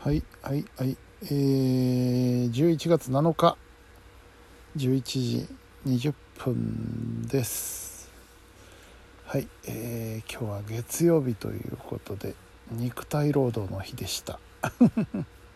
はいはいはい。えー、11月7日。11時20分です。はいえー、今日は月曜日ということで肉体労働の日でした。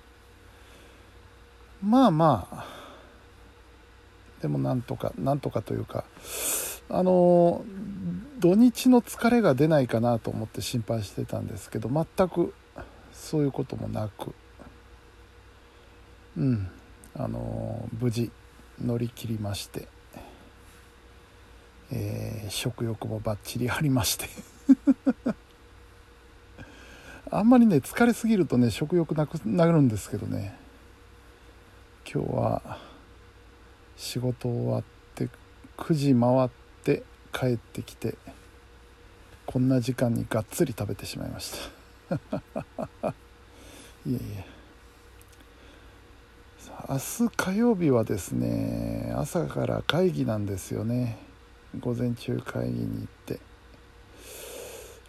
まあまあ。でもなんとかなんとかというかあの土日の疲れが出ないかなと思って心配してたんですけど全くそういうこともなく。うん。あの無事乗り切りまして、えー、食欲もバッチリありまして。あんまりね疲れすぎるとね食欲なくなるんですけどね。今日は仕事終わって9時回って帰ってきてこんな時間にがっつり食べてしまいました。いえいえ。明日火曜日はですね朝から会議なんですよね。午前中会議に行って。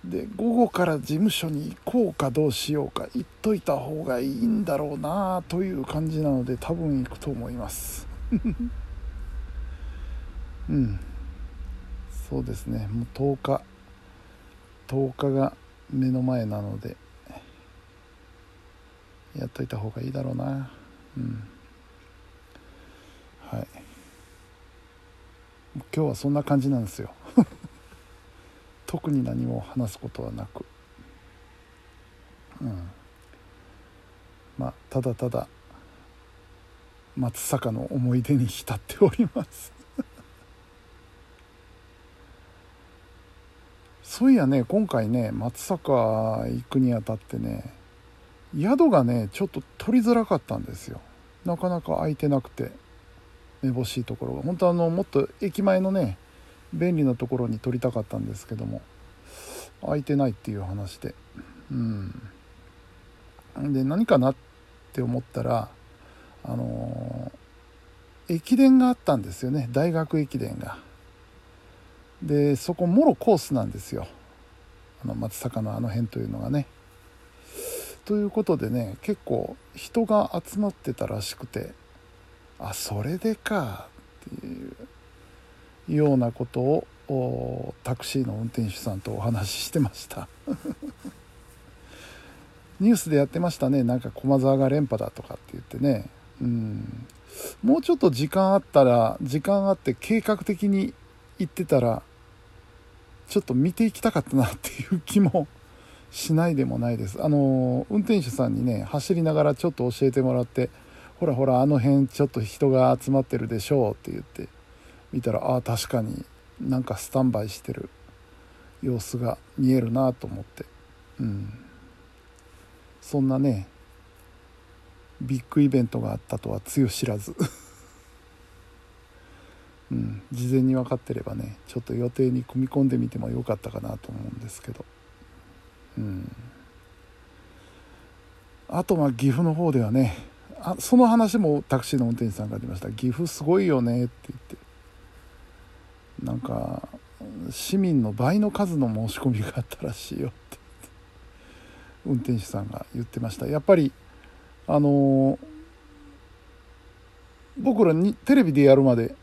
で午後から事務所に行こうかどうしようか言っといた方がいいんだろうなという感じなので多分行くと思います。うん。そうですね。もう10日。10日が目の前なのでやっといた方がいいだろうな。うん。はい。今日はそんな感じなんですよ。特に何も話すことはなく。うん。まあただただ松坂の思い出に浸っております。そういやね今回ね松坂行くにあたってね宿がねちょっと取りづらかったんですよ。なかなか空いてなくてめぼしいところが。本当あのもっと駅前のね便利なところに取りたかったんですけども空いてないっていう話で。うん。で何かなって思ったらあのー、駅伝があったんですよね。大学駅伝が。でそこもろコースなんですよ。あの松坂のあの辺というのがね。ということでね結構人が集まってたらしくてあそれでかっていうようなことをタクシーの運転手さんとお話ししてました。ニュースでやってましたね。なんか駒沢が連覇だとかって言ってね。うん。もうちょっと時間あったら時間あって計画的に行ってたらちょっと見ていきたかったなっていう気もしないでもないです。あの運転手さんにね走りながらちょっと教えてもらってほらほらあの辺ちょっと人が集まってるでしょうって言って見たらああ確かになんかスタンバイしてる様子が見えるなと思って。うん。そんなねビッグイベントがあったとはつゆ知らず。うん、事前に分かってればねちょっと予定に組み込んでみてもよかったかなと思うんですけど、うん、あとまあ岐阜の方ではねあその話もタクシーの運転手さんが出ました。岐阜すごいよねって言って。なんか市民の倍の数の申し込みがあったらしいよって運転手さんが言ってました。やっぱりあの僕らにテレビでやるまで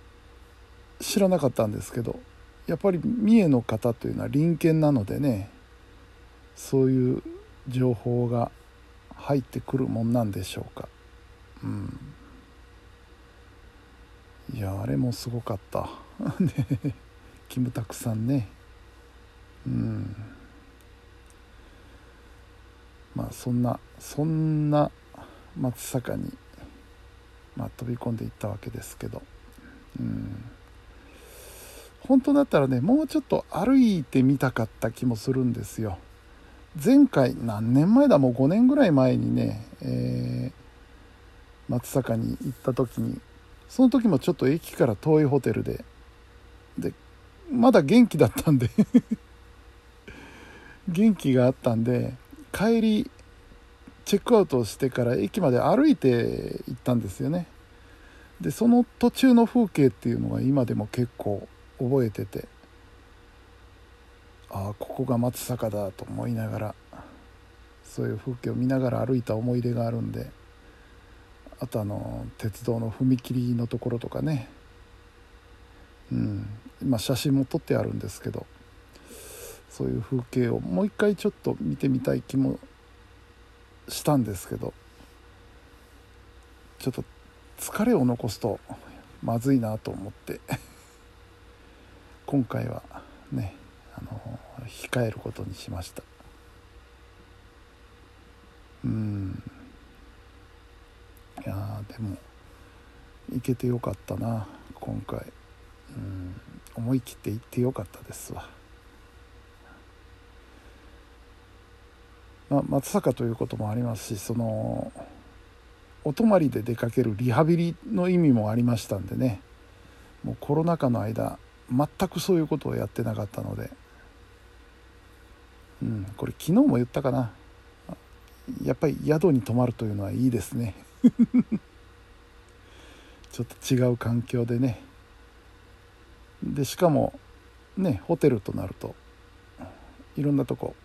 知らなかったんですけどやっぱり三重の方というのは隣県なのでねそういう情報が入ってくるもんなんでしょうか。うん。いやあれもすごかった。ね。キムタクさんね。うん。まあそんなそんな松坂に、まあ、飛び込んでいったわけですけど。うん。本当だったらねもうちょっと歩いてみたかった気もするんですよ。前回何年前だ？もう5年ぐらい前にね、えー、松坂に行った時にその時もちょっと駅から遠いホテルででまだ元気だったんで 元気があったんで帰りチェックアウトしてから駅まで歩いて行ったんですよね。でその途中の風景っていうのが今でも結構覚えててああここが松坂だと思いながらそういう風景を見ながら歩いた思い出があるんであとあの鉄道の踏切のところとかね。うんまあ写真も撮ってあるんですけどそういう風景をもう一回ちょっと見てみたい気もしたんですけどちょっと疲れを残すとまずいなと思って。今回はねあの控えることにしました。うん。いやでも行けてよかったな今回。うん。思い切って行ってよかったですわ。まあ、松坂ということもありますしそのお泊まりで出かけるリハビリの意味もありましたんでね。もうコロナ禍の間全くそういうことをやってなかったので、うん、これ昨日も言ったかな。やっぱり宿に泊まるというのはいいですね。ちょっと違う環境でね。でしかもねホテルとなるといろんなとこ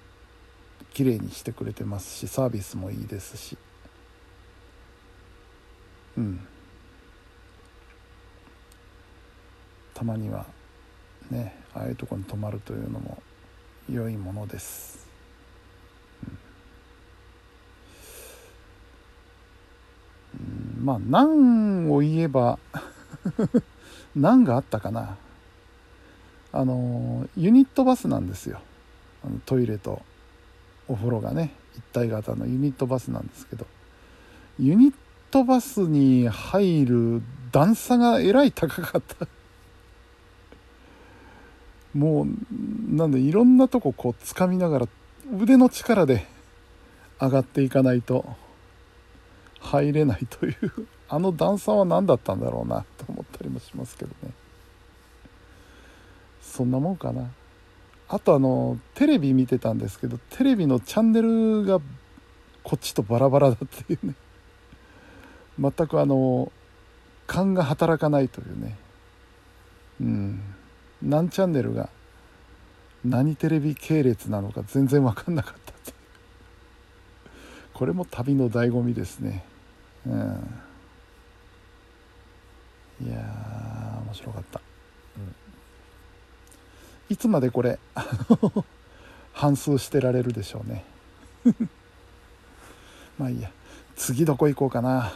綺麗にしてくれてますしサービスもいいですし。うん。たまにはねああいうとこに泊まるというのも良いものです、うん、まあ何を言えば 何があったかな。あのユニットバスなんですよ。トイレとお風呂がね一体型のユニットバスなんですけど。ユニットバスに入る段差がえらい高かった。もうなんでいろんなとここう掴みながら腕の力で上がっていかないと入れないというあの段差は何だったんだろうなと思ったりもしますけどね。そんなもんかな。あとあのテレビ見てたんですけどテレビのチャンネルがこっちとバラバラだっていうね。全くあの勘が働かないというね。うん。何チャンネルが何テレビ系列なのか全然分かんなかったってこれも旅の醍醐味ですね。うん。いや面白かった。いつまでこれ 反数してられるでしょうね。まあいいや。次どこ行こうかな。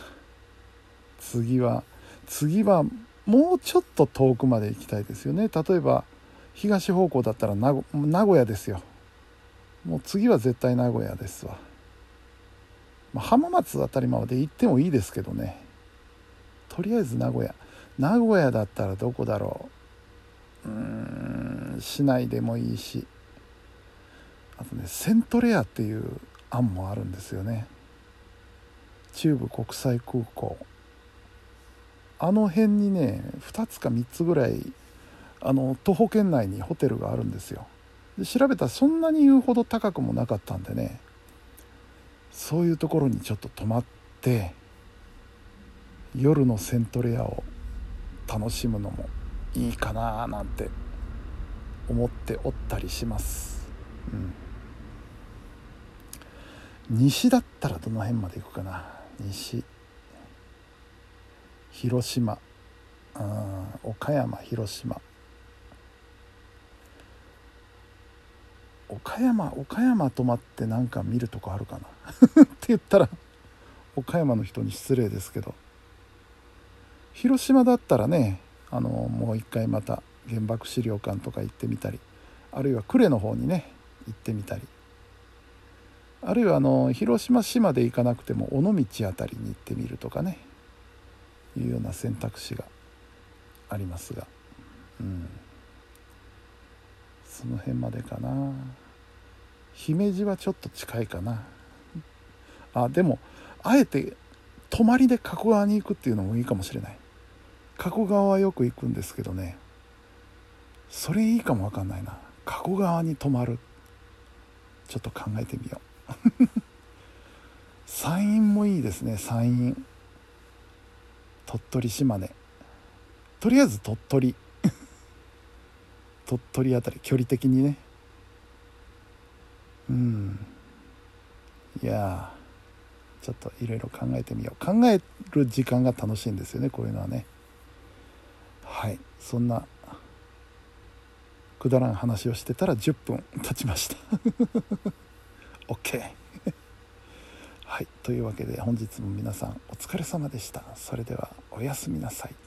次は次はもうちょっと遠くまで行きたいですよね。例えば東方向だったら名古屋ですよ。もう次は絶対名古屋ですわ、まあ、浜松あたりまで行ってもいいですけどね。とりあえず名古屋。名古屋だったらどこだろう。うーん市内でもいいし。あとねセントレアっていう案もあるんですよね。中部国際空港。あの辺にね2つか3つぐらいあの徒歩圏内にホテルがあるんですよ。で調べたらそんなに言うほど高くもなかったんでねそういうところにちょっと泊まって夜のセントレアを楽しむのもいいかななんて思っておったりします、うん、西だったらどの辺まで行くかな？西。広島。岡山広島。岡山岡山泊まってなんか見るとこあるかな？って言ったら岡山の人に失礼ですけど。広島だったらねあのもう一回また原爆資料館とか行ってみたりあるいは呉の方にね行ってみたり。あるいはあの広島市まで行かなくても尾道辺りに行ってみるとかね。いうような選択肢がありますが、うん、その辺までかな。姫路はちょっと近いかな。あでもあえて泊まりで加古川に行くっていうのもいいかもしれない。加古川はよく行くんですけどね。それいいかもわかんないな。加古川に泊まる。ちょっと考えてみよう。山陰もいいですね山陰。鳥取島根。とりあえず鳥取。鳥取あたり距離的にね。うん。いやちょっといろいろ考えてみよう。考える時間が楽しいんですよねこういうのはね。はい。そんなくだらん話をしてたら10分経ちました。OK はい。というわけで本日も皆さんお疲れ様でした。それではおやすみなさい。